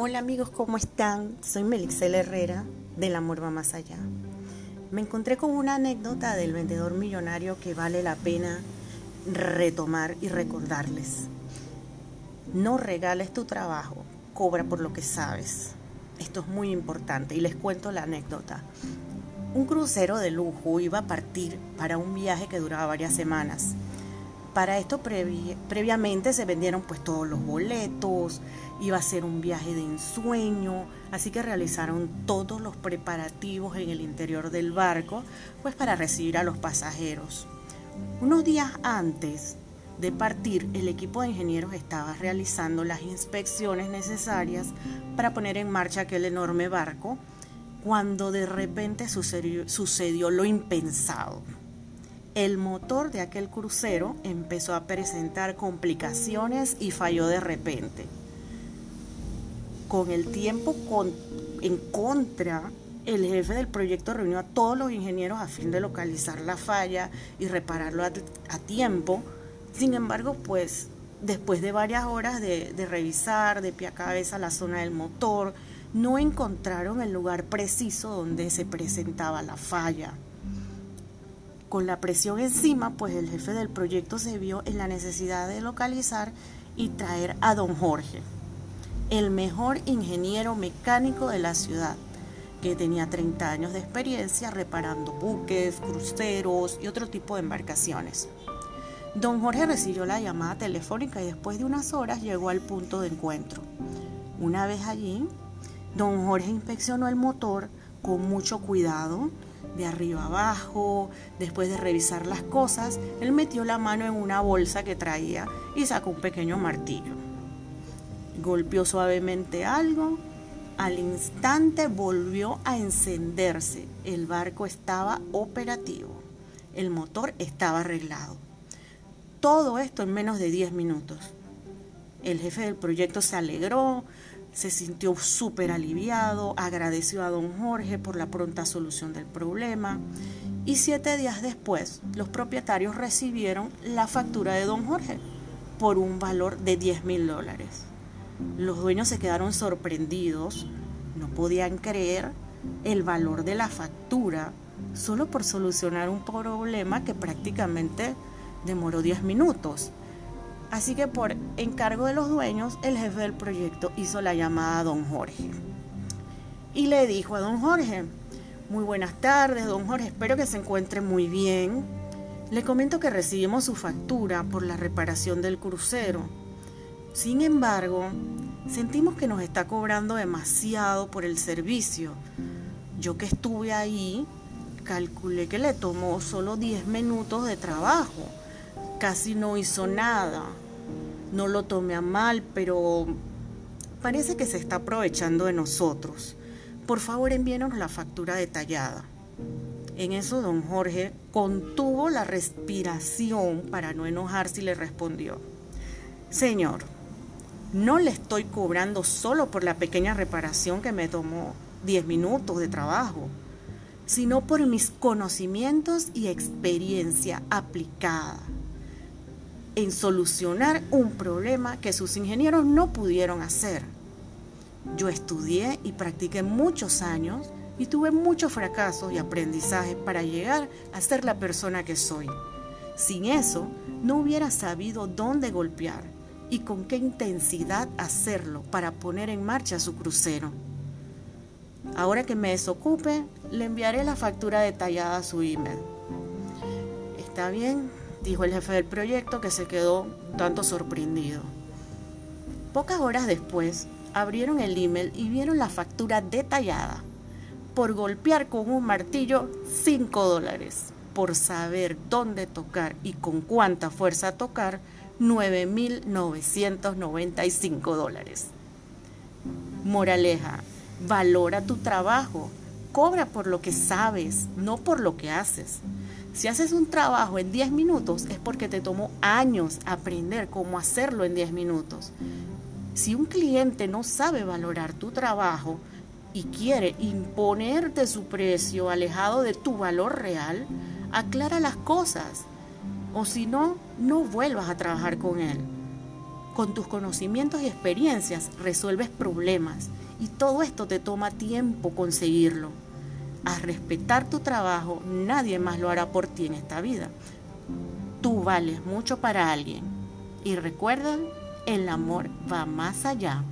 Hola amigos, ¿cómo están? Soy Melixel Herrera del Amor va más allá. Me encontré con una anécdota del vendedor millonario que vale la pena retomar y recordarles. No regales tu trabajo, cobra por lo que sabes. Esto es muy importante y les cuento la anécdota. Un crucero de lujo iba a partir para un viaje que duraba varias semanas. Para esto previamente se vendieron pues todos los boletos, iba a ser un viaje de ensueño, así que realizaron todos los preparativos en el interior del barco pues para recibir a los pasajeros. Unos días antes de partir, el equipo de ingenieros estaba realizando las inspecciones necesarias para poner en marcha aquel enorme barco cuando de repente sucedió, sucedió lo impensado el motor de aquel crucero empezó a presentar complicaciones y falló de repente. Con el tiempo en contra, el jefe del proyecto reunió a todos los ingenieros a fin de localizar la falla y repararlo a, tiempo. Sin embargo, pues después de varias horas de, de revisar de pie a cabeza la zona del motor, no encontraron el lugar preciso donde se presentaba la falla. Con la presión encima, pues el jefe del proyecto se vio en la necesidad de localizar y traer a don Jorge, el mejor ingeniero mecánico de la ciudad, que tenía 30 años de experiencia reparando buques, cruceros y otro tipo de embarcaciones. Don Jorge recibió la llamada telefónica y después de unas horas llegó al punto de encuentro. Una vez allí, don Jorge inspeccionó el motor con mucho cuidado, de arriba abajo, después de revisar las cosas, él metió la mano en una bolsa que traía y sacó un pequeño martillo. Golpeó suavemente algo, al instante volvió a encenderse, el barco estaba operativo, el motor estaba arreglado. Todo esto en menos de 10 minutos. El jefe del proyecto se alegró, se sintió súper aliviado, agradeció a don Jorge por la pronta solución del problema y siete días después los propietarios recibieron la factura de don Jorge por un valor de 10 mil dólares. Los dueños se quedaron sorprendidos, no podían creer el valor de la factura solo por solucionar un problema que prácticamente demoró 10 minutos. Así que por encargo de los dueños, el jefe del proyecto hizo la llamada a don Jorge. Y le dijo a don Jorge, muy buenas tardes, don Jorge, espero que se encuentre muy bien. Le comento que recibimos su factura por la reparación del crucero. Sin embargo, sentimos que nos está cobrando demasiado por el servicio. Yo que estuve ahí, calculé que le tomó solo 10 minutos de trabajo casi no hizo nada. No lo tome a mal, pero parece que se está aprovechando de nosotros. Por favor, envíenos la factura detallada. En eso don Jorge contuvo la respiración para no enojarse y le respondió, Señor, no le estoy cobrando solo por la pequeña reparación que me tomó 10 minutos de trabajo, sino por mis conocimientos y experiencia aplicada en solucionar un problema que sus ingenieros no pudieron hacer. Yo estudié y practiqué muchos años y tuve muchos fracasos y aprendizajes para llegar a ser la persona que soy. Sin eso, no hubiera sabido dónde golpear y con qué intensidad hacerlo para poner en marcha su crucero. Ahora que me desocupe, le enviaré la factura detallada a su email. ¿Está bien? Dijo el jefe del proyecto que se quedó tanto sorprendido. Pocas horas después, abrieron el email y vieron la factura detallada. Por golpear con un martillo 5 dólares. Por saber dónde tocar y con cuánta fuerza tocar 9.995 dólares. Moraleja, valora tu trabajo, cobra por lo que sabes, no por lo que haces. Si haces un trabajo en 10 minutos es porque te tomó años aprender cómo hacerlo en 10 minutos. Si un cliente no sabe valorar tu trabajo y quiere imponerte su precio alejado de tu valor real, aclara las cosas. O si no, no vuelvas a trabajar con él. Con tus conocimientos y experiencias resuelves problemas y todo esto te toma tiempo conseguirlo. A respetar tu trabajo, nadie más lo hará por ti en esta vida. Tú vales mucho para alguien. Y recuerda, el amor va más allá.